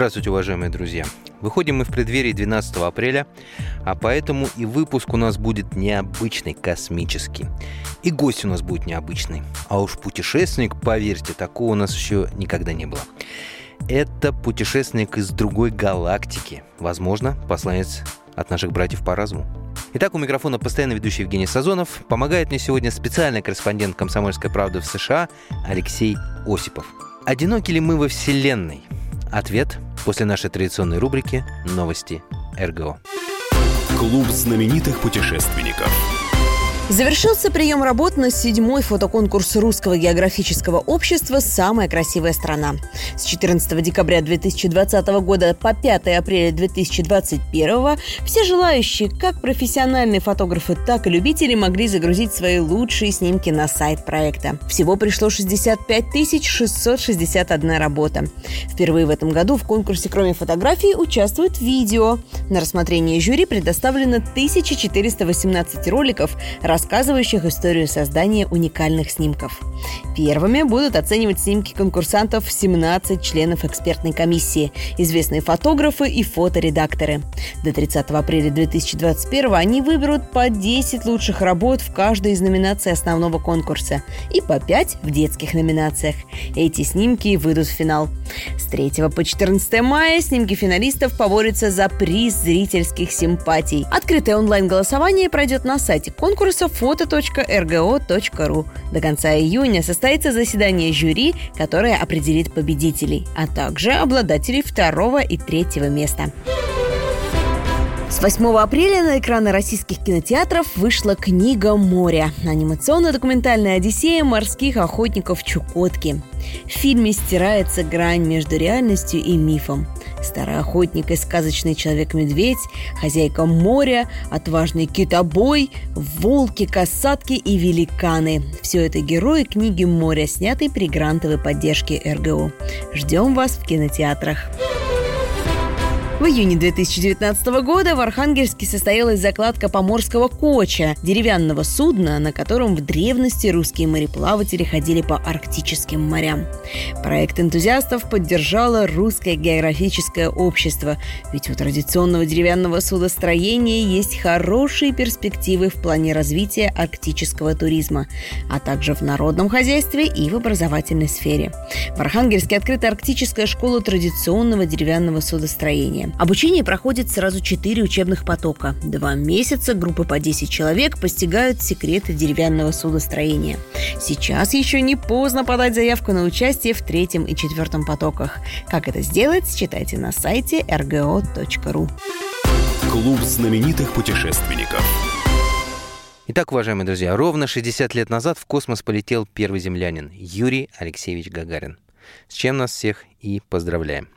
Здравствуйте, уважаемые друзья! Выходим мы в преддверии 12 апреля, а поэтому и выпуск у нас будет необычный, космический. И гость у нас будет необычный. А уж путешественник, поверьте, такого у нас еще никогда не было. Это путешественник из другой галактики. Возможно, посланец от наших братьев по разуму. Итак, у микрофона постоянно ведущий Евгений Сазонов. Помогает мне сегодня специальный корреспондент «Комсомольской правды» в США Алексей Осипов. Одиноки ли мы во Вселенной? Ответ после нашей традиционной рубрики «Новости РГО». Клуб знаменитых путешественников. Завершился прием работ на седьмой фотоконкурс Русского географического общества «Самая красивая страна». С 14 декабря 2020 года по 5 апреля 2021 все желающие, как профессиональные фотографы, так и любители, могли загрузить свои лучшие снимки на сайт проекта. Всего пришло 65 661 работа. Впервые в этом году в конкурсе, кроме фотографий, участвует видео. На рассмотрение жюри предоставлено 1418 роликов, рассказывающих историю создания уникальных снимков. Первыми будут оценивать снимки конкурсантов 17 членов экспертной комиссии, известные фотографы и фоторедакторы. До 30 апреля 2021 они выберут по 10 лучших работ в каждой из номинаций основного конкурса и по 5 в детских номинациях. Эти снимки выйдут в финал. С 3 по 14 мая снимки финалистов поборются за приз зрительских симпатий. Открытое онлайн-голосование пройдет на сайте конкурса foto.rgo.ru. До конца июня состоится заседание жюри, которое определит победителей, а также обладателей второго и третьего места. С 8 апреля на экраны российских кинотеатров вышла книга «Море» – анимационно-документальная одиссея морских охотников Чукотки. В фильме стирается грань между реальностью и мифом. Старый охотник и сказочный человек-медведь, хозяйка моря, отважный китобой, волки, касатки и великаны. Все это герои книги «Море», снятой при грантовой поддержке РГО. Ждем вас в кинотеатрах. В июне 2019 года в Архангельске состоялась закладка поморского коча, деревянного судна, на котором в древности русские мореплаватели ходили по арктическим морям. Проект энтузиастов поддержало Русское географическое общество, ведь у традиционного деревянного судостроения есть хорошие перспективы в плане развития арктического туризма, а также в народном хозяйстве и в образовательной сфере. В Архангельске открыта арктическая школа традиционного деревянного судостроения. Обучение проходит сразу четыре учебных потока. Два месяца группы по 10 человек постигают секреты деревянного судостроения. Сейчас еще не поздно подать заявку на участие в третьем и четвертом потоках. Как это сделать, читайте на сайте rgo.ru. Клуб знаменитых путешественников. Итак, уважаемые друзья, ровно 60 лет назад в космос полетел первый землянин Юрий Алексеевич Гагарин. С чем нас всех и поздравляем.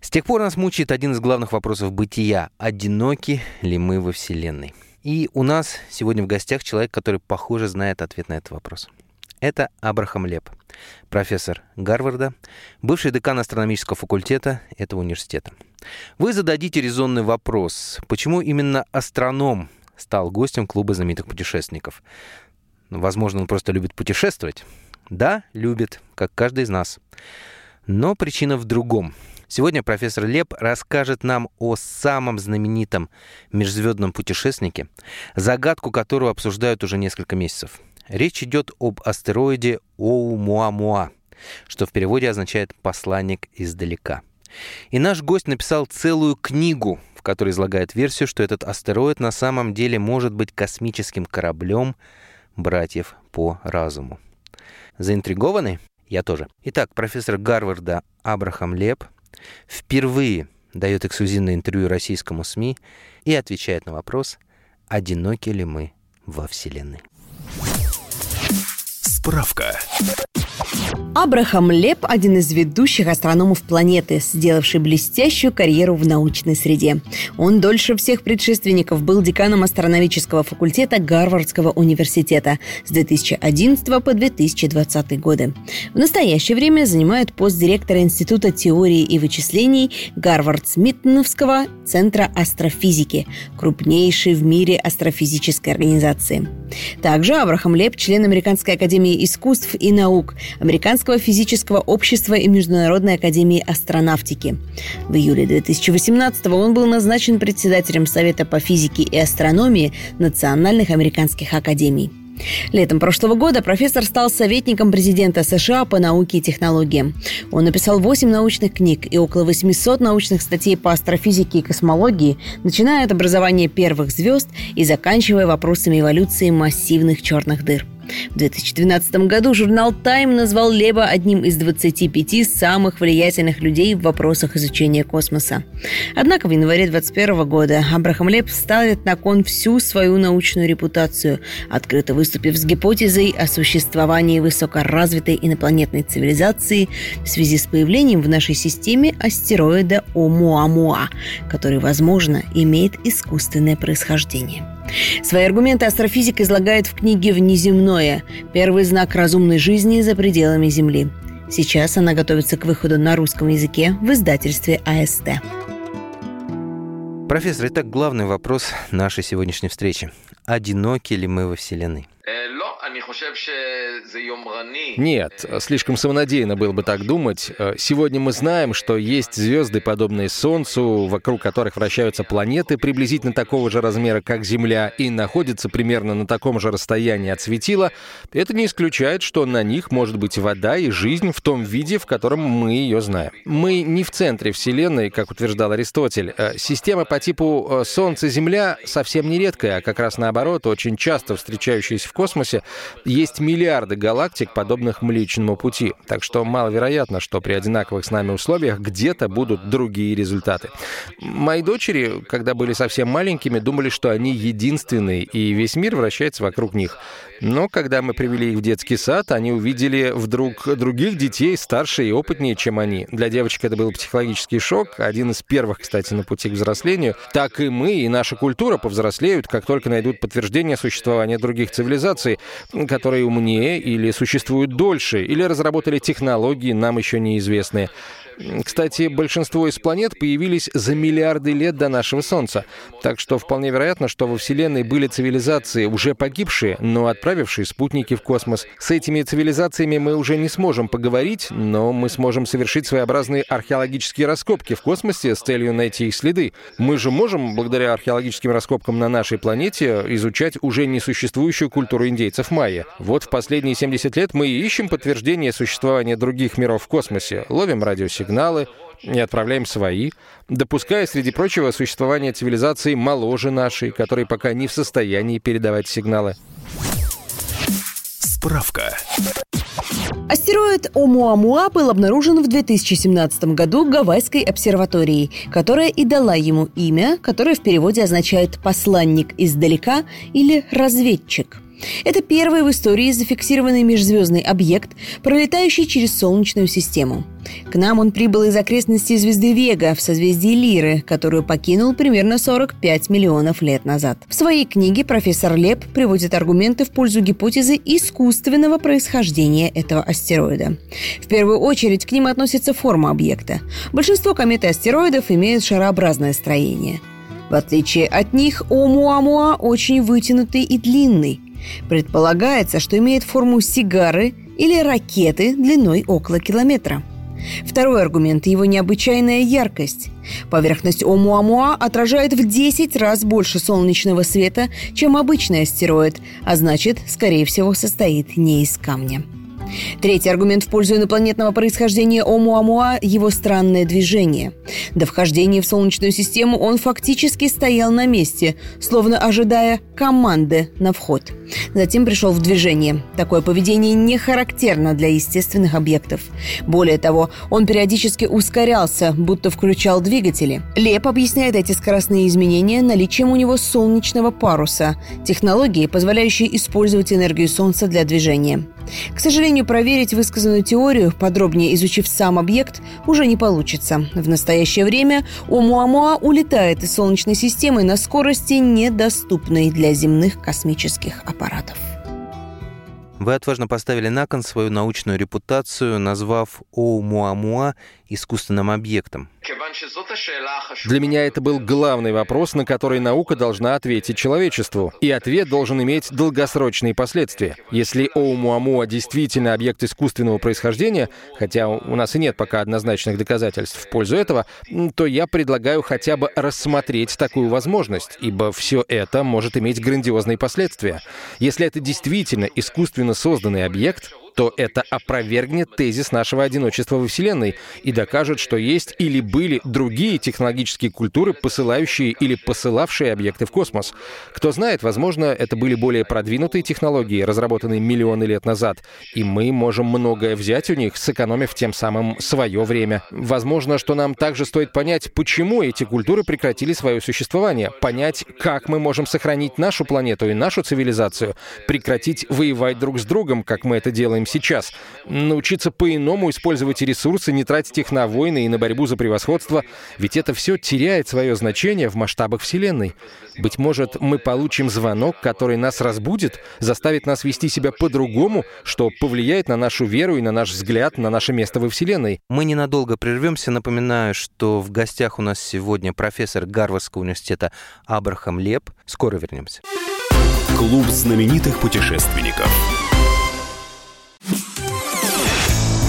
С тех пор нас мучает один из главных вопросов бытия. Одиноки ли мы во Вселенной? И у нас сегодня в гостях человек, который, похоже, знает ответ на этот вопрос. Это Абрахам Леп, профессор Гарварда, бывший декан астрономического факультета этого университета. Вы зададите резонный вопрос, почему именно астроном стал гостем клуба знаменитых путешественников? Возможно, он просто любит путешествовать. Да, любит, как каждый из нас. Но причина в другом – Сегодня профессор Леп расскажет нам о самом знаменитом межзвездном путешественнике, загадку которого обсуждают уже несколько месяцев. Речь идет об астероиде Оумуамуа, что в переводе означает «посланник издалека». И наш гость написал целую книгу, в которой излагает версию, что этот астероид на самом деле может быть космическим кораблем братьев по разуму. Заинтригованы? Я тоже. Итак, профессор Гарварда Абрахам Леп впервые дает эксклюзивное интервью российскому СМИ и отвечает на вопрос, одиноки ли мы во Вселенной. Справка. Абрахам Леп – один из ведущих астрономов планеты, сделавший блестящую карьеру в научной среде. Он дольше всех предшественников был деканом астрономического факультета Гарвардского университета с 2011 по 2020 годы. В настоящее время занимает пост директора Института теории и вычислений Гарвард-Смитновского Центра астрофизики, крупнейшей в мире астрофизической организации. Также Абрахам Леп – член Американской академии искусств и наук, Американского физического общества и Международной академии астронавтики. В июле 2018 он был назначен председателем Совета по физике и астрономии Национальных американских академий. Летом прошлого года профессор стал советником президента США по науке и технологиям. Он написал 8 научных книг и около 800 научных статей по астрофизике и космологии, начиная от образования первых звезд и заканчивая вопросами эволюции массивных черных дыр. В 2012 году журнал «Тайм» назвал Леба одним из 25 самых влиятельных людей в вопросах изучения космоса. Однако в январе 2021 года Абрахам Леб ставит на кон всю свою научную репутацию, открыто выступив с гипотезой о существовании высокоразвитой инопланетной цивилизации в связи с появлением в нашей системе астероида Омуамуа, который, возможно, имеет искусственное происхождение. Свои аргументы астрофизик излагает в книге «Внеземное. Первый знак разумной жизни за пределами Земли». Сейчас она готовится к выходу на русском языке в издательстве АСТ. Профессор, итак, главный вопрос нашей сегодняшней встречи. Одиноки ли мы во Вселенной? Нет, слишком самонадеянно было бы так думать. Э, сегодня мы знаем, что есть звезды, подобные Солнцу, вокруг которых вращаются планеты приблизительно такого же размера, как Земля, и находятся примерно на таком же расстоянии от светила. Это не исключает, что на них может быть вода и жизнь в том виде, в котором мы ее знаем. Мы не в центре Вселенной, как утверждал Аристотель. Э, система по типу э, Солнце-Земля совсем не редкая, а как раз наоборот, очень часто встречающаяся в космосе, есть миллиарды галактик, подобных Млечному Пути, так что маловероятно, что при одинаковых с нами условиях где-то будут другие результаты. Мои дочери, когда были совсем маленькими, думали, что они единственные, и весь мир вращается вокруг них. Но когда мы привели их в детский сад, они увидели вдруг других детей, старше и опытнее, чем они. Для девочек это был психологический шок, один из первых, кстати, на пути к взрослению. Так и мы, и наша культура повзрослеют, как только найдут подтверждение существования других цивилизаций, которые умнее или существуют дольше, или разработали технологии, нам еще неизвестные. Кстати, большинство из планет появились за миллиарды лет до нашего Солнца. Так что вполне вероятно, что во Вселенной были цивилизации, уже погибшие, но отправившие спутники в космос. С этими цивилизациями мы уже не сможем поговорить, но мы сможем совершить своеобразные археологические раскопки в космосе с целью найти их следы. Мы же можем, благодаря археологическим раскопкам на нашей планете, изучать уже несуществующую культуру индейцев майя. Вот в последние 70 лет мы ищем подтверждение существования других миров в космосе, ловим радиосигналы, сигналы и отправляем свои, допуская, среди прочего, существование цивилизации моложе нашей, которые пока не в состоянии передавать сигналы. Справка. Астероид Омуамуа был обнаружен в 2017 году Гавайской обсерваторией, которая и дала ему имя, которое в переводе означает «посланник издалека» или «разведчик». Это первый в истории зафиксированный межзвездный объект, пролетающий через Солнечную систему. К нам он прибыл из окрестностей звезды Вега в созвездии Лиры, которую покинул примерно 45 миллионов лет назад. В своей книге профессор Леп приводит аргументы в пользу гипотезы искусственного происхождения этого астероида. В первую очередь к ним относится форма объекта. Большинство комет и астероидов имеют шарообразное строение. В отличие от них, Омуамуа очень вытянутый и длинный – Предполагается, что имеет форму сигары или ракеты длиной около километра. Второй аргумент – его необычайная яркость. Поверхность Омуамуа отражает в 10 раз больше солнечного света, чем обычный астероид, а значит, скорее всего, состоит не из камня. Третий аргумент в пользу инопланетного происхождения Омуамуа – его странное движение. До вхождения в Солнечную систему он фактически стоял на месте, словно ожидая команды на вход. Затем пришел в движение. Такое поведение не характерно для естественных объектов. Более того, он периодически ускорялся, будто включал двигатели. Леп объясняет эти скоростные изменения наличием у него солнечного паруса – технологии, позволяющей использовать энергию Солнца для движения. К сожалению, проверить высказанную теорию, подробнее изучив сам объект, уже не получится. В настоящее время Оumuamua улетает из Солнечной системы на скорости, недоступной для земных космических аппаратов. Вы отважно поставили на кон свою научную репутацию, назвав Оумуамуа искусственным объектом. Для меня это был главный вопрос, на который наука должна ответить человечеству. И ответ должен иметь долгосрочные последствия. Если Оумуамуа действительно объект искусственного происхождения, хотя у нас и нет пока однозначных доказательств в пользу этого, то я предлагаю хотя бы рассмотреть такую возможность, ибо все это может иметь грандиозные последствия. Если это действительно искусственно созданный объект, то это опровергнет тезис нашего одиночества во Вселенной и докажет, что есть или были другие технологические культуры, посылающие или посылавшие объекты в космос. Кто знает, возможно, это были более продвинутые технологии, разработанные миллионы лет назад, и мы можем многое взять у них, сэкономив тем самым свое время. Возможно, что нам также стоит понять, почему эти культуры прекратили свое существование, понять, как мы можем сохранить нашу планету и нашу цивилизацию, прекратить воевать друг с другом, как мы это делаем сейчас. Научиться по-иному использовать ресурсы, не тратить их на войны и на борьбу за превосходство, ведь это все теряет свое значение в масштабах Вселенной. Быть может, мы получим звонок, который нас разбудит, заставит нас вести себя по-другому, что повлияет на нашу веру и на наш взгляд на наше место во Вселенной. Мы ненадолго прервемся. Напоминаю, что в гостях у нас сегодня профессор Гарвардского университета Абрахам Леп. Скоро вернемся. Клуб знаменитых путешественников.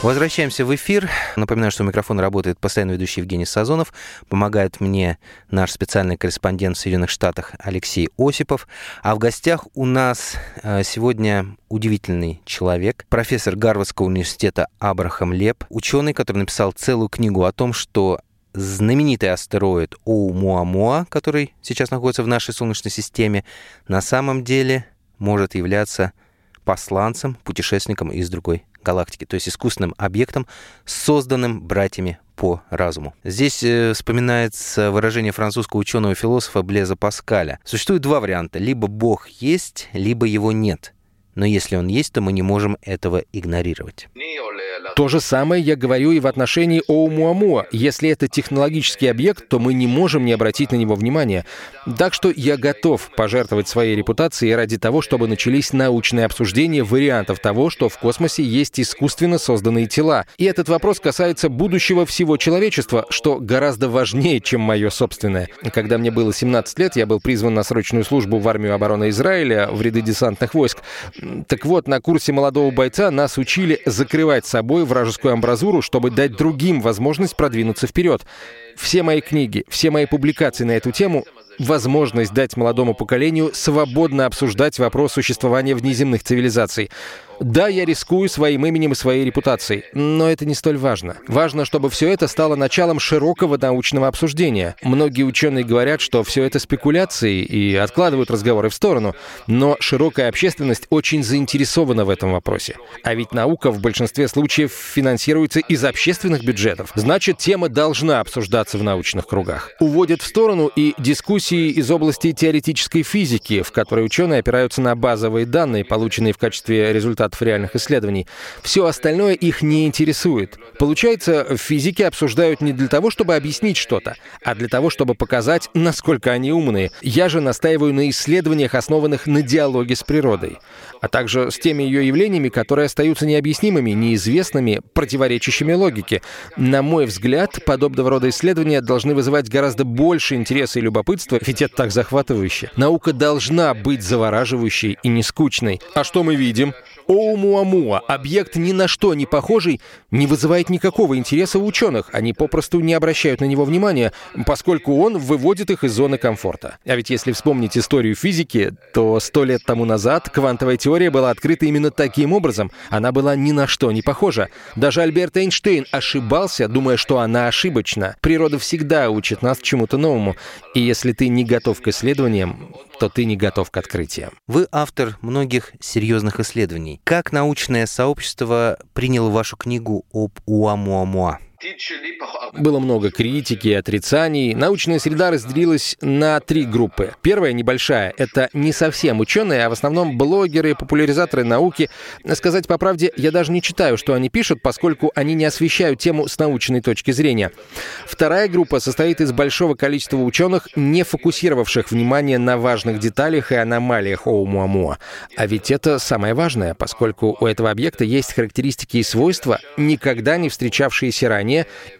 Возвращаемся в эфир. Напоминаю, что у микрофона работает постоянно ведущий Евгений Сазонов. Помогает мне наш специальный корреспондент в Соединенных Штатах Алексей Осипов. А в гостях у нас э, сегодня удивительный человек, профессор Гарвардского университета Абрахам Леп, ученый, который написал целую книгу о том, что знаменитый астероид Оумуамуа, который сейчас находится в нашей Солнечной системе, на самом деле может являться посланцем, путешественником из другой галактики, то есть искусственным объектом, созданным братьями по разуму. Здесь э, вспоминается выражение французского ученого-философа Блеза Паскаля. Существует два варианта. Либо Бог есть, либо его нет. Но если он есть, то мы не можем этого игнорировать. То же самое я говорю и в отношении Оумуамуа. Если это технологический объект, то мы не можем не обратить на него внимания. Так что я готов пожертвовать своей репутацией ради того, чтобы начались научные обсуждения вариантов того, что в космосе есть искусственно созданные тела. И этот вопрос касается будущего всего человечества, что гораздо важнее, чем мое собственное. Когда мне было 17 лет, я был призван на срочную службу в армию обороны Израиля в ряды десантных войск. Так вот, на курсе молодого бойца нас учили закрывать собой вражескую амбразуру, чтобы дать другим возможность продвинуться вперед. Все мои книги, все мои публикации на эту тему возможность дать молодому поколению свободно обсуждать вопрос существования внеземных цивилизаций. Да, я рискую своим именем и своей репутацией, но это не столь важно. Важно, чтобы все это стало началом широкого научного обсуждения. Многие ученые говорят, что все это спекуляции и откладывают разговоры в сторону, но широкая общественность очень заинтересована в этом вопросе. А ведь наука в большинстве случаев финансируется из общественных бюджетов. Значит, тема должна обсуждаться в научных кругах. Уводят в сторону и дискуссии из области теоретической физики, в которой ученые опираются на базовые данные, полученные в качестве результата результатов реальных исследований. Все остальное их не интересует. Получается, в физике обсуждают не для того, чтобы объяснить что-то, а для того, чтобы показать, насколько они умные. Я же настаиваю на исследованиях, основанных на диалоге с природой, а также с теми ее явлениями, которые остаются необъяснимыми, неизвестными, противоречащими логике. На мой взгляд, подобного рода исследования должны вызывать гораздо больше интереса и любопытства, ведь это так захватывающе. Наука должна быть завораживающей и не скучной. А что мы видим? Оумуамуа, объект ни на что не похожий, не вызывает никакого интереса у ученых. Они попросту не обращают на него внимания, поскольку он выводит их из зоны комфорта. А ведь если вспомнить историю физики, то сто лет тому назад квантовая теория была открыта именно таким образом. Она была ни на что не похожа. Даже Альберт Эйнштейн ошибался, думая, что она ошибочна. Природа всегда учит нас чему-то новому. И если ты не готов к исследованиям, то ты не готов к открытиям. Вы автор многих серьезных исследований. Как научное сообщество приняло вашу книгу об Уамуамуа? Было много критики и отрицаний. Научная среда разделилась на три группы. Первая, небольшая, это не совсем ученые, а в основном блогеры, популяризаторы науки. Сказать по правде, я даже не читаю, что они пишут, поскольку они не освещают тему с научной точки зрения. Вторая группа состоит из большого количества ученых, не фокусировавших внимание на важных деталях и аномалиях Оумуамуа. А ведь это самое важное, поскольку у этого объекта есть характеристики и свойства, никогда не встречавшиеся ранее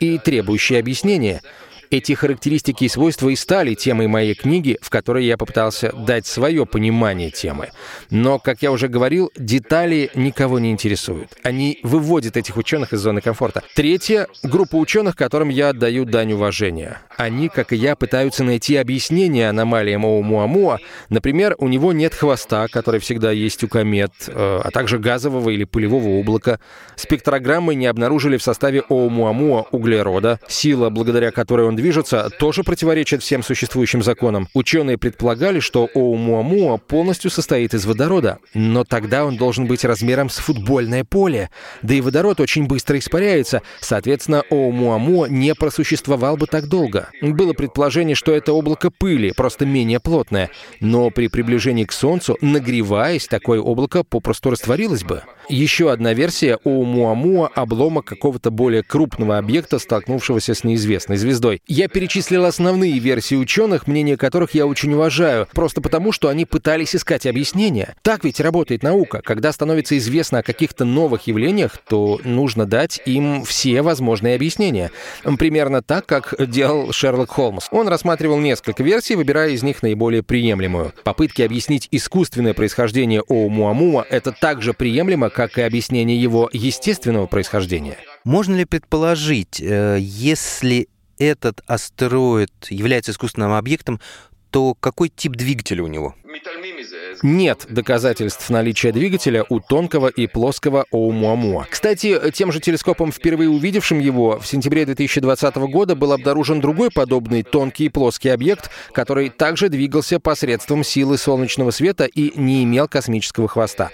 и требующие объяснения. Эти характеристики и свойства и стали темой моей книги, в которой я попытался дать свое понимание темы. Но, как я уже говорил, детали никого не интересуют. Они выводят этих ученых из зоны комфорта. Третья — группа ученых, которым я отдаю дань уважения. Они, как и я, пытаются найти объяснение аномалиям Оумуамуа. Например, у него нет хвоста, который всегда есть у комет, э, а также газового или пылевого облака. Спектрограммы не обнаружили в составе Оумуамуа углерода, сила, благодаря которой он движется, тоже противоречит всем существующим законам. Ученые предполагали, что Оумуамуа полностью состоит из водорода, но тогда он должен быть размером с футбольное поле. Да и водород очень быстро испаряется, соответственно, Оумуамуа не просуществовал бы так долго. Было предположение, что это облако пыли, просто менее плотное, но при приближении к Солнцу, нагреваясь, такое облако попросту растворилось бы. Еще одна версия Оумуамуа — обломок какого-то более крупного объекта, столкнувшегося с неизвестной звездой. Я перечислил основные версии ученых, мнение которых я очень уважаю, просто потому, что они пытались искать объяснения. Так ведь работает наука. Когда становится известно о каких-то новых явлениях, то нужно дать им все возможные объяснения. Примерно так, как делал Шерлок Холмс. Он рассматривал несколько версий, выбирая из них наиболее приемлемую. Попытки объяснить искусственное происхождение Оумуамуа — это также приемлемо, как и объяснение его естественного происхождения. Можно ли предположить, э, если этот астероид является искусственным объектом, то какой тип двигателя у него? Нет доказательств наличия двигателя у тонкого и плоского Оумуамуа. Кстати, тем же телескопом, впервые увидевшим его, в сентябре 2020 года был обнаружен другой подобный тонкий и плоский объект, который также двигался посредством силы солнечного света и не имел космического хвоста.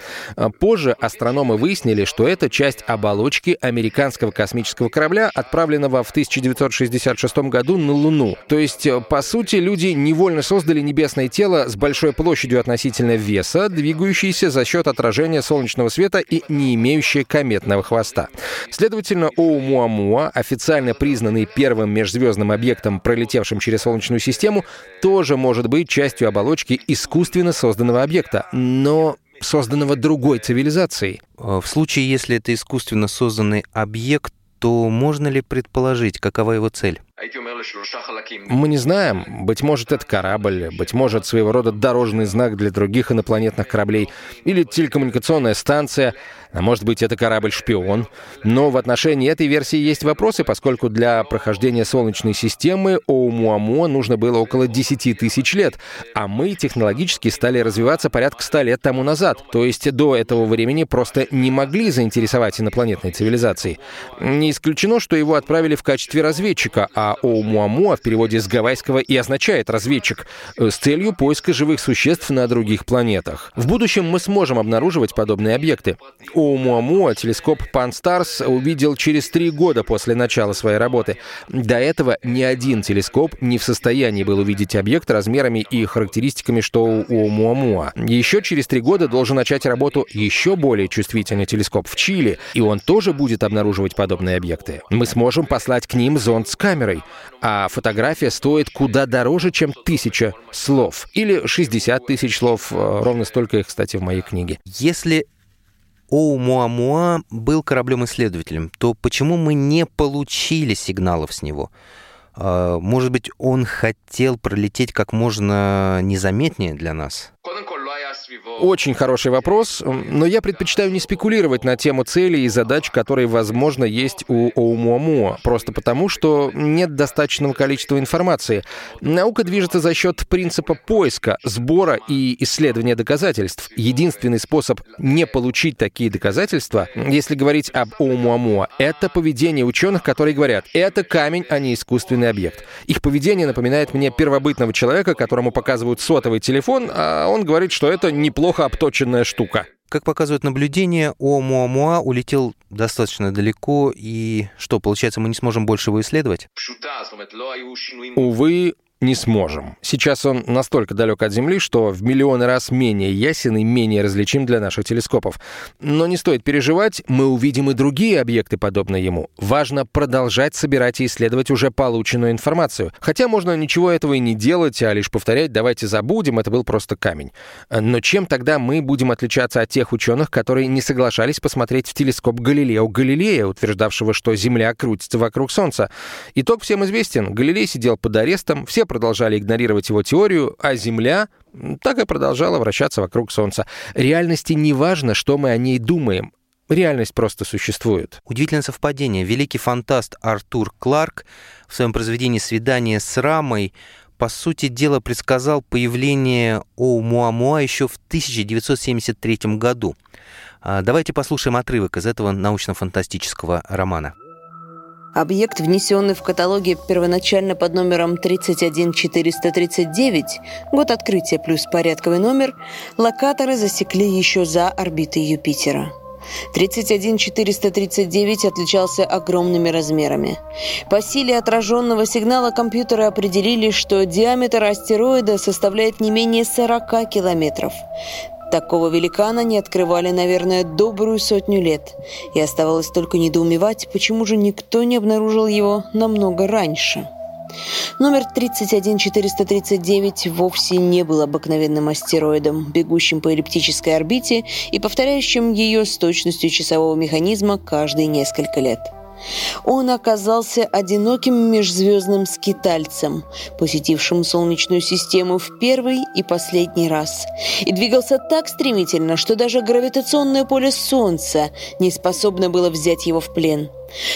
Позже астрономы выяснили, что это часть оболочки американского космического корабля, отправленного в 1966 году на Луну. То есть, по сути, люди невольно создали небесное тело с большой площадью относительно веса, двигающееся за счет отражения солнечного света и не имеющее кометного хвоста. Следовательно, Оумуамуа, официально признанный первым межзвездным объектом, пролетевшим через Солнечную систему, тоже может быть частью оболочки искусственно созданного объекта, но созданного другой цивилизацией. Э, В случае, если это искусственно созданный объект, то можно ли предположить, какова его цель? Мы не знаем. Быть может, это корабль, быть может, своего рода дорожный знак для других инопланетных кораблей, или телекоммуникационная станция, а может быть, это корабль-шпион. Но в отношении этой версии есть вопросы, поскольку для прохождения Солнечной системы Оумуамуа нужно было около 10 тысяч лет, а мы технологически стали развиваться порядка 100 лет тому назад. То есть до этого времени просто не могли заинтересовать инопланетной цивилизации. Не исключено, что его отправили в качестве разведчика, а а Оумуамуа в переводе с гавайского и означает «разведчик», э, с целью поиска живых существ на других планетах. В будущем мы сможем обнаруживать подобные объекты. Оумуамуа телескоп Pan-STARRS увидел через три года после начала своей работы. До этого ни один телескоп не в состоянии был увидеть объект размерами и характеристиками, что у Оумуамуа. Еще через три года должен начать работу еще более чувствительный телескоп в Чили, и он тоже будет обнаруживать подобные объекты. Мы сможем послать к ним зонд с камерой, а фотография стоит куда дороже, чем тысяча слов. Или 60 тысяч слов, э, ровно столько их, кстати, в моей книге. Если Оумуамуа был кораблем-исследователем, то почему мы не получили сигналов с него? А, Может быть, он хотел пролететь как можно незаметнее для нас? Очень хороший вопрос, но я предпочитаю не спекулировать на тему целей и задач, которые, возможно, есть у Оумуамуа, просто потому, что нет достаточного количества информации. Наука движется за счет принципа поиска, сбора и исследования доказательств. Единственный способ не получить такие доказательства, если говорить об Оумуамуа, это поведение ученых, которые говорят, это камень, а не искусственный объект. Их поведение напоминает мне первобытного человека, которому показывают сотовый телефон, а он говорит, что это неплохо обточенная штука. Как показывают наблюдения, Оумуамуа улетел достаточно далеко, и что, получается, мы не сможем больше его исследовать? Увы, не сможем. Сейчас он настолько далек от Земли, что в миллионы раз менее ясен и менее различим для наших телескопов. Но не стоит переживать, мы увидим и другие объекты, подобные ему. Важно продолжать собирать и исследовать уже полученную информацию. Хотя можно ничего этого и не делать, а лишь повторять «давайте забудем, это был просто камень». Но чем тогда мы будем отличаться от тех ученых, которые не соглашались посмотреть в телескоп Галилео Галилея, утверждавшего, что Земля крутится вокруг Солнца? Итог всем известен. Галилей сидел под арестом, все продолжали игнорировать его теорию, а Земля так и продолжала вращаться вокруг Солнца. Реальности не важно, что мы о ней думаем. Реальность просто существует. Удивительное совпадение. Великий фантаст Артур Кларк в своем произведении «Свидание с Рамой» по сути дела предсказал появление Оумуамуа еще в 1973 году. А, Давайте послушаем отрывок из этого научно-фантастического романа. Объект, внесенный в каталоге первоначально под номером 31439, год открытия плюс порядковый номер, локаторы засекли еще за орбитой Юпитера. 31439 отличался огромными размерами. По силе отраженного сигнала компьютеры определили, что диаметр астероида составляет не менее 40 километров. Такого великана не открывали, наверное, добрую сотню лет. И оставалось только недоумевать, почему же никто не обнаружил его намного раньше. Номер 31439 вовсе не был обыкновенным астероидом, бегущим по эллиптической орбите и повторяющим ее с точностью часового механизма каждые несколько лет. Он оказался одиноким межзвездным скитальцем, посетившим Солнечную систему в первый и последний раз, и двигался так стремительно, что даже гравитационное поле Солнца не способно было взять его в плен.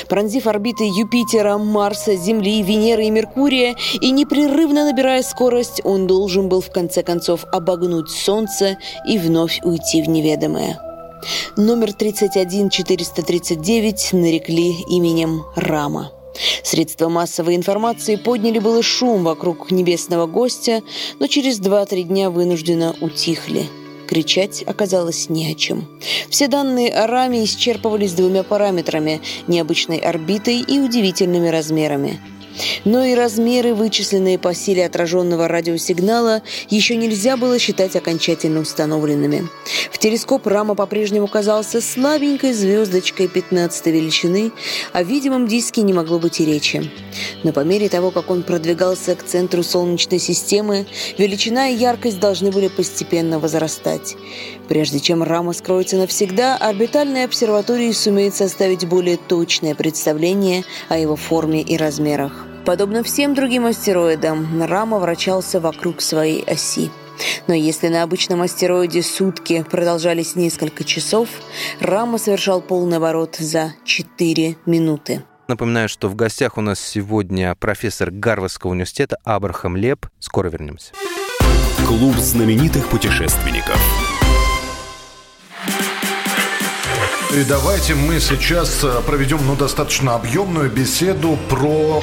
Пронзив орбиты Юпитера, Марса, Земли, Венеры и Меркурия и непрерывно набирая скорость, он должен был в конце концов обогнуть Солнце и вновь уйти в неведомое. Номер 31439 нарекли именем Рама. Средства массовой информации подняли было шум вокруг небесного гостя, но через 2-3 дня вынужденно утихли. Кричать оказалось не о чем. Все данные о раме исчерпывались двумя параметрами – необычной орбитой и удивительными размерами – но и размеры, вычисленные по силе отраженного радиосигнала, еще нельзя было считать окончательно установленными. В телескоп Рама по-прежнему казался слабенькой звездочкой 15 величины, о видимом диске не могло быть и речи. Но по мере того, как он продвигался к центру Солнечной системы, величина и яркость должны были постепенно возрастать. Прежде чем Рама скроется навсегда, орбитальные обсерватории сумеют составить более точное представление о его форме и размерах. Подобно всем другим астероидам, Рама вращался вокруг своей оси. Но если на обычном астероиде сутки продолжались несколько часов, Рама совершал полный оборот за 4 минуты. Напоминаю, что в гостях у нас сегодня профессор Гарвардского университета Абрахам Леп. Скоро вернемся. Клуб знаменитых путешественников. И давайте мы сейчас э, проведем ну, достаточно объемную беседу про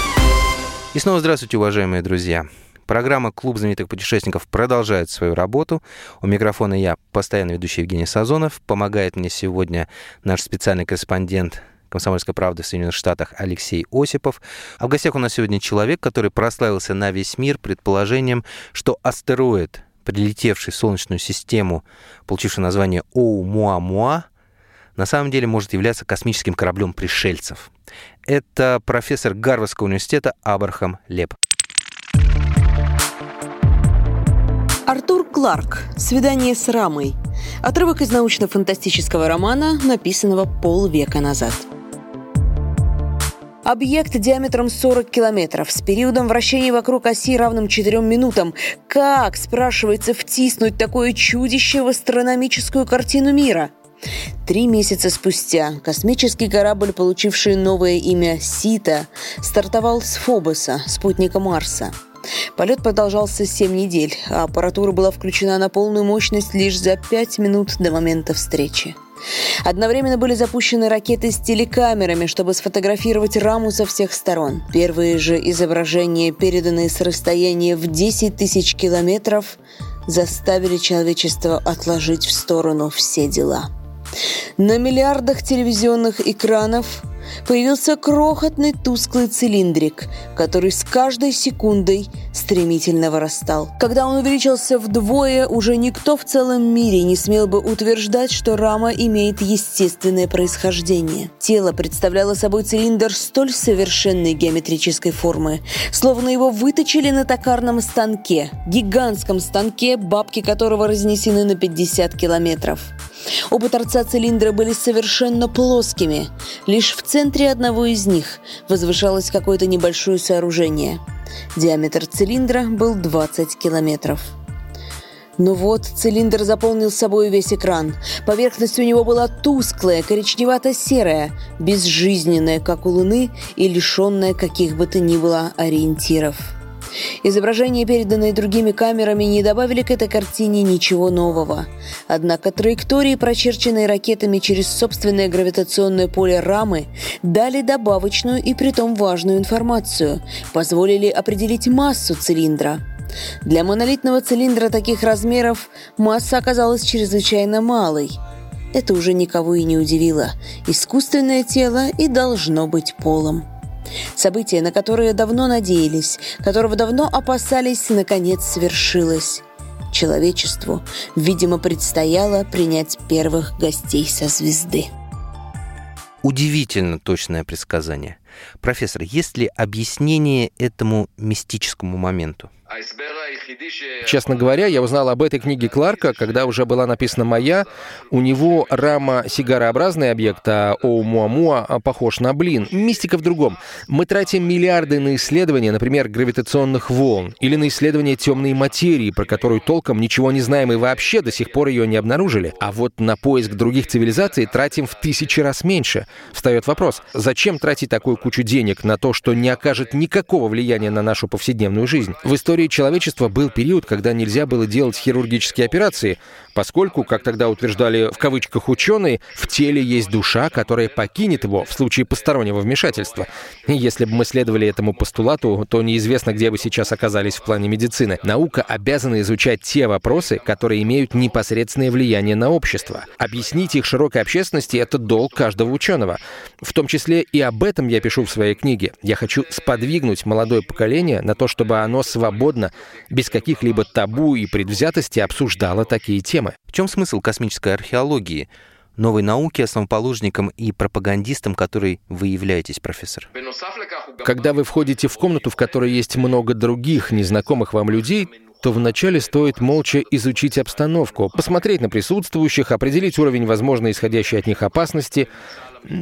И снова здравствуйте, уважаемые друзья. Программа «Клуб знаменитых путешественников» продолжает свою работу. У микрофона я, постоянно ведущий Евгений Сазонов. Помогает мне сегодня наш специальный корреспондент «Комсомольской правды» в Соединенных Штатах Алексей Осипов. А в гостях у нас сегодня человек, который прославился на весь мир предположением, что астероид, прилетевший в Солнечную систему, получивший название Оумуамуа, на самом деле может являться космическим кораблем пришельцев. Это профессор Гарвардского университета Абрахам Леп. Артур Кларк. «Свидание с Рамой». Отрывок из научно-фантастического романа, написанного полвека назад. Объект диаметром 40 километров с периодом вращения вокруг оси равным 4 минутам. Как, спрашивается, втиснуть такое чудище в астрономическую картину мира? Три месяца спустя космический корабль, получивший новое имя «Сита», стартовал с Фобоса, спутника Марса. Полет продолжался 7 недель, а аппаратура была включена на полную мощность лишь за 5 минут до момента встречи. Одновременно были запущены ракеты с телекамерами, чтобы сфотографировать раму со всех сторон. Первые же изображения, переданные с расстояния в 10 тысяч километров, заставили человечество отложить в сторону все дела. На миллиардах телевизионных экранов появился крохотный тусклый цилиндрик, который с каждой секундой стремительно вырастал. Когда он увеличился вдвое, уже никто в целом мире не смел бы утверждать, что рама имеет естественное происхождение. Тело представляло собой цилиндр столь совершенной геометрической формы, словно его выточили на токарном станке, гигантском станке, бабки которого разнесены на 50 километров. Оба торца цилиндра были совершенно плоскими. Лишь в центре одного из них возвышалось какое-то небольшое сооружение. Диаметр цилиндра был 20 километров. Ну вот, цилиндр заполнил собой весь экран. Поверхность у него была тусклая, коричневато-серая, безжизненная, как у Луны, и лишенная каких бы то ни было ориентиров. Изображения, переданные другими камерами, не добавили к этой картине ничего нового. Однако траектории, прочерченные ракетами через собственное гравитационное поле рамы, дали добавочную и притом важную информацию, позволили определить массу цилиндра. Для монолитного цилиндра таких размеров масса оказалась чрезвычайно малой. Это уже никого и не удивило. Искусственное тело и должно быть полом. Событие, на которое давно надеялись, которого давно опасались, наконец свершилось. Человечеству, видимо, предстояло принять первых гостей со звезды. Удивительно точное предсказание. Профессор, есть ли объяснение этому мистическому моменту? Честно говоря, я узнал об этой книге Кларка, когда уже была написана моя. У него рама сигарообразный объект, а Оумуамуа похож на блин. Мистика в другом. Мы тратим миллиарды на исследования, например, гравитационных волн, или на исследование темной материи, про которую толком ничего не знаем и вообще до сих пор ее не обнаружили. А вот на поиск других цивилизаций тратим в тысячи раз меньше. Встает вопрос, зачем тратить такую кучу денег на то, что не окажет никакого влияния на нашу повседневную жизнь? В истории человечества был период, когда нельзя было делать хирургические операции, поскольку, как тогда утверждали в кавычках ученые, в теле есть душа, которая покинет его в случае постороннего вмешательства. И если бы мы следовали этому постулату, то неизвестно, где бы сейчас оказались в плане медицины. Наука обязана изучать те вопросы, которые имеют непосредственное влияние на общество. Объяснить их широкой общественности — это долг каждого ученого. В том числе и об этом я пишу в своей книге. Я хочу сподвигнуть молодое поколение на то, чтобы оно свободно, без каких-либо табу и предвзятости обсуждало такие темы. В чем смысл космической археологии? новой науки, основоположником и пропагандистом, которой вы являетесь, профессор? Когда вы входите в комнату, в которой есть много других незнакомых вам людей, то вначале стоит молча изучить обстановку, посмотреть на присутствующих, определить уровень возможной исходящей от них опасности,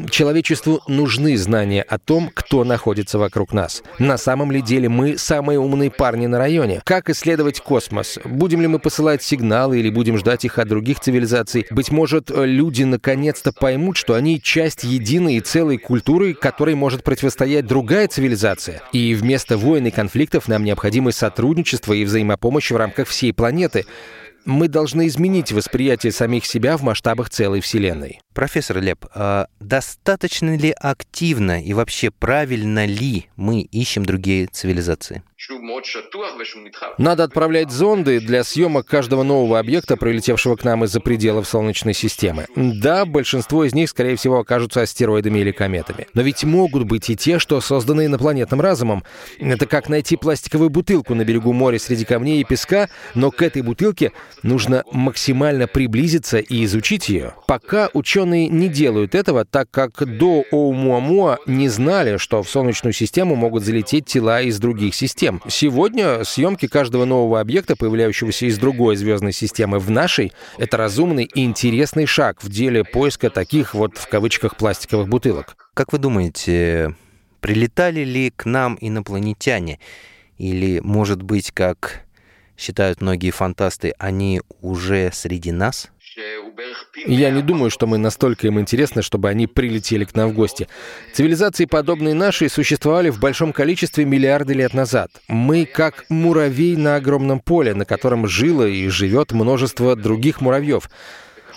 Человечеству нужны знания о том, кто находится вокруг нас. На самом ли деле мы самые умные парни на районе? Как исследовать космос? Будем ли мы посылать сигналы или будем ждать их от других цивилизаций? Быть может, люди наконец-то поймут, что они часть единой и целой культуры, которой может противостоять другая цивилизация. И вместо войн и конфликтов нам необходимо сотрудничество и взаимопомощь в рамках всей планеты мы должны изменить восприятие самих себя в масштабах целой Вселенной. Профессор Леп, а достаточно ли активно и вообще правильно ли мы ищем другие цивилизации? Надо отправлять зонды для съемок каждого нового объекта, прилетевшего к нам из-за пределов Солнечной системы. Да, большинство из них, скорее всего, окажутся астероидами или кометами. Но ведь могут быть и те, что созданы инопланетным разумом. Это как найти пластиковую бутылку на берегу моря среди камней и песка, но к этой бутылке нужно максимально приблизиться и изучить ее. Пока ученые не делают этого, так как до Оумуамуа не знали, что в Солнечную систему могут залететь тела из других систем. Сегодня съемки каждого нового объекта, появляющегося из другой звездной системы в нашей, это разумный и интересный шаг в деле поиска таких вот в кавычках пластиковых бутылок. Как вы думаете, прилетали ли к нам инопланетяне? Или, может быть, как считают многие фантасты, они уже среди нас? Я не думаю, что мы настолько им интересны, чтобы они прилетели к нам в гости. Цивилизации, подобные нашей, существовали в большом количестве миллиарды лет назад. Мы как муравей на огромном поле, на котором жило и живет множество других муравьев.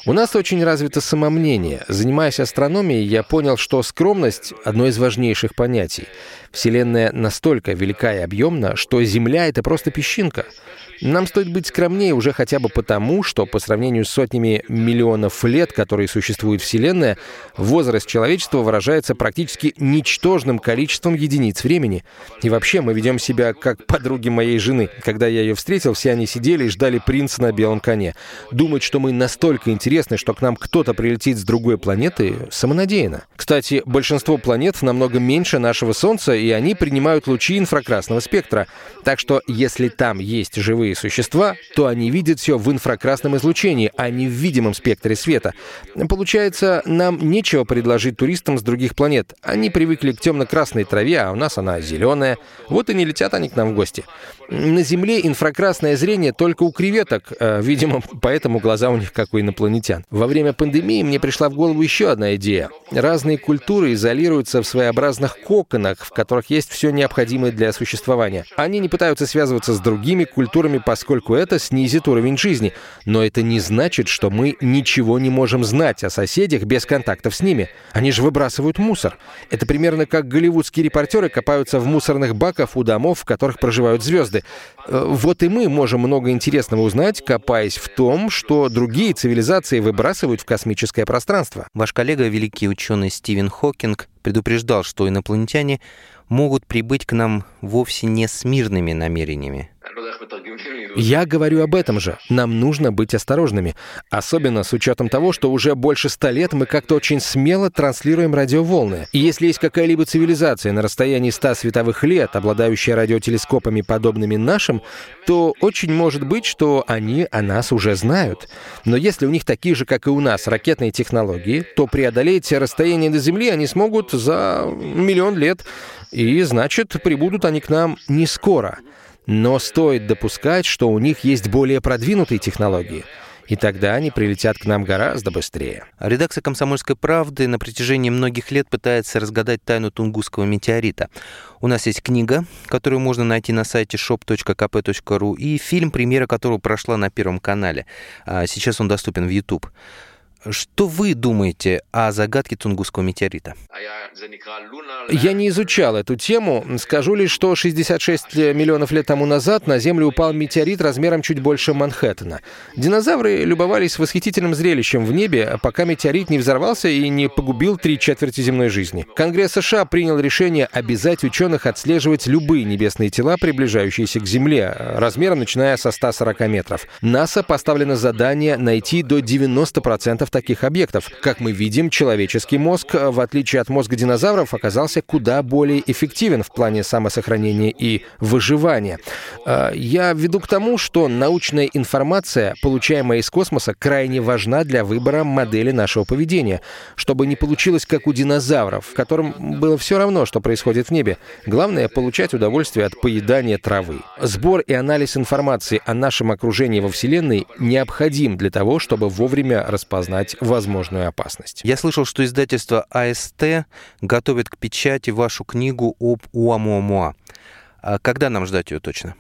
У нас очень развито самомнение. Занимаясь астрономией, я понял, что скромность — одно из важнейших понятий. Вселенная настолько велика и объемна, что Земля — это просто песчинка. Нам стоит быть скромнее уже хотя бы потому, что по сравнению с сотнями миллионов лет, которые существует Вселенная, возраст человечества выражается практически ничтожным количеством единиц времени. И вообще мы ведем себя как подруги моей жены. Когда я ее встретил, все они сидели и ждали принца на белом коне. Думать, что мы настолько интересны, что к нам кто-то прилетит с другой планеты, самонадеянно. Кстати, большинство планет намного меньше нашего Солнца, и они принимают лучи инфракрасного спектра. Так что, если там есть живые живые существа, то они видят все в инфракрасном излучении, а не в видимом спектре света. Получается, нам нечего предложить туристам с других планет. Они привыкли к темно-красной траве, а у нас она зеленая. Вот и не летят они к нам в гости. На Земле инфракрасное зрение только у креветок. Э, видимо, поэтому глаза у них как у инопланетян. Во время пандемии мне пришла в голову еще одна идея. Разные культуры изолируются в своеобразных коконах, в которых есть все необходимое для существования. Они не пытаются связываться с другими культурами, поскольку это снизит уровень жизни. Но это не значит, что мы ничего не можем знать о соседях без контактов с ними. Они же выбрасывают мусор. Это примерно как голливудские репортеры копаются в мусорных баках у домов, в которых проживают звезды. Э, вот и мы можем много интересного узнать, копаясь в том, что другие цивилизации выбрасывают в космическое пространство. Ваш коллега, великий ученый Стивен Хокинг, предупреждал, что инопланетяне могут прибыть к нам вовсе не с мирными намерениями. Я говорю об этом же. Нам нужно быть осторожными. Особенно с учетом того, что уже больше ста лет мы как-то очень смело транслируем радиоволны. И если есть какая-либо цивилизация на расстоянии ста световых лет, обладающая радиотелескопами, подобными нашим, то очень может быть, что они о нас уже знают. Но если у них такие же, как и у нас, ракетные технологии, то преодолеть расстояние до Земли они смогут за миллион лет. И значит, прибудут они к нам не скоро. Но стоит допускать, что у них есть более продвинутые технологии. И тогда они прилетят к нам гораздо быстрее. Редакция «Комсомольской правды» на протяжении многих лет пытается разгадать тайну Тунгусского метеорита. У нас есть книга, которую можно найти на сайте shop.kp.ru, и фильм, премьера которого прошла на Первом канале. А сейчас он доступен в YouTube. Что вы думаете о загадке Тунгусского метеорита? Я не изучал эту тему. Скажу лишь, что 66 миллионов лет тому назад на Землю упал метеорит размером чуть больше Манхэттена. Динозавры любовались восхитительным зрелищем в небе, пока метеорит не взорвался и не погубил три четверти земной жизни. Конгресс США принял решение обязать ученых отслеживать любые небесные тела, приближающиеся к Земле, размером начиная со 140 метров. НАСА поставлено задание найти до 90% таких объектов. Как мы видим, человеческий мозг, в отличие от мозга динозавров, оказался куда более эффективен в плане самосохранения и выживания. А, я веду к тому, что научная информация, получаемая из космоса, крайне важна для выбора модели нашего поведения, чтобы не получилось как у динозавров, которым было все равно, что происходит в небе. Главное — получать удовольствие от поедания травы. Сбор и анализ информации о нашем окружении во Вселенной необходим для того, чтобы вовремя распознать возможную опасность. Я слышал, что издательство АСТ готовит к печати вашу книгу об Уамуамуа. А когда нам ждать ее точно?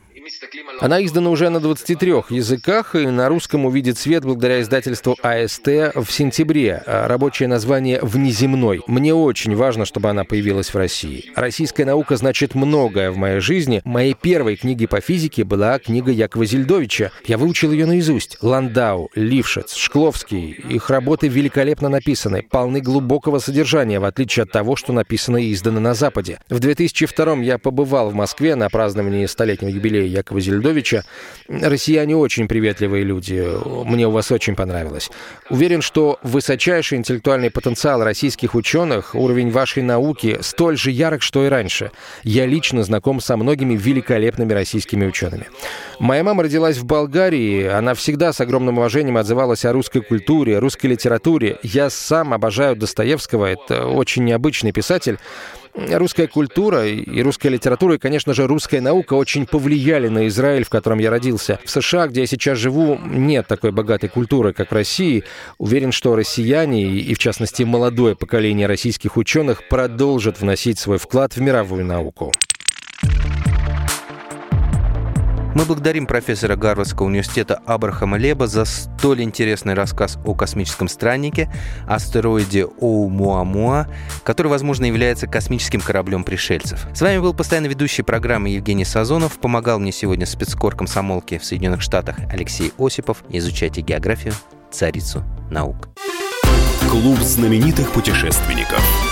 Она издана уже на 23 языках и на русском увидит свет благодаря издательству АСТ в сентябре. А Рабочее название «Внеземной». Мне очень важно, чтобы она появилась в России. Российская наука значит многое в моей жизни. Моей первой книгой по физике была книга Якова Зельдовича. Я выучил ее наизусть. Ландау, Лившиц, Шкловский. Их работы великолепно написаны, полны глубокого содержания, в отличие от того, что написано и издано на Западе. В 2002 я побывал в Москве на праздновании столетнего юбилея Якова Зельдовича. Россияне очень приветливые люди. Мне у вас очень понравилось. Уверен, что высочайший интеллектуальный потенциал российских ученых, уровень вашей науки столь же ярок, что и раньше. Я лично знаком со многими великолепными российскими учеными. Моя мама родилась в Болгарии. Она всегда с огромным уважением отзывалась о русской культуре, русской литературе. Я сам обожаю Достоевского. Это очень необычный писатель русская культура и русская литература, и, конечно же, русская наука очень повлияли на Израиль, в котором я родился. В США, где я сейчас живу, нет такой богатой культуры, как в России. Уверен, что россияне, и в частности молодое поколение российских ученых, продолжат вносить свой вклад в мировую науку. Мы благодарим профессора Гарвардского университета Абрахама Леба за столь интересный рассказ о космическом страннике, астероиде Оумуамуа, который, возможно, является космическим кораблем пришельцев. С вами был постоянно ведущий программы Евгений Сазонов. Помогал мне сегодня спецкор комсомолки в Соединенных Штатах Алексей Осипов. Изучайте географию, царицу наук. Клуб знаменитых путешественников.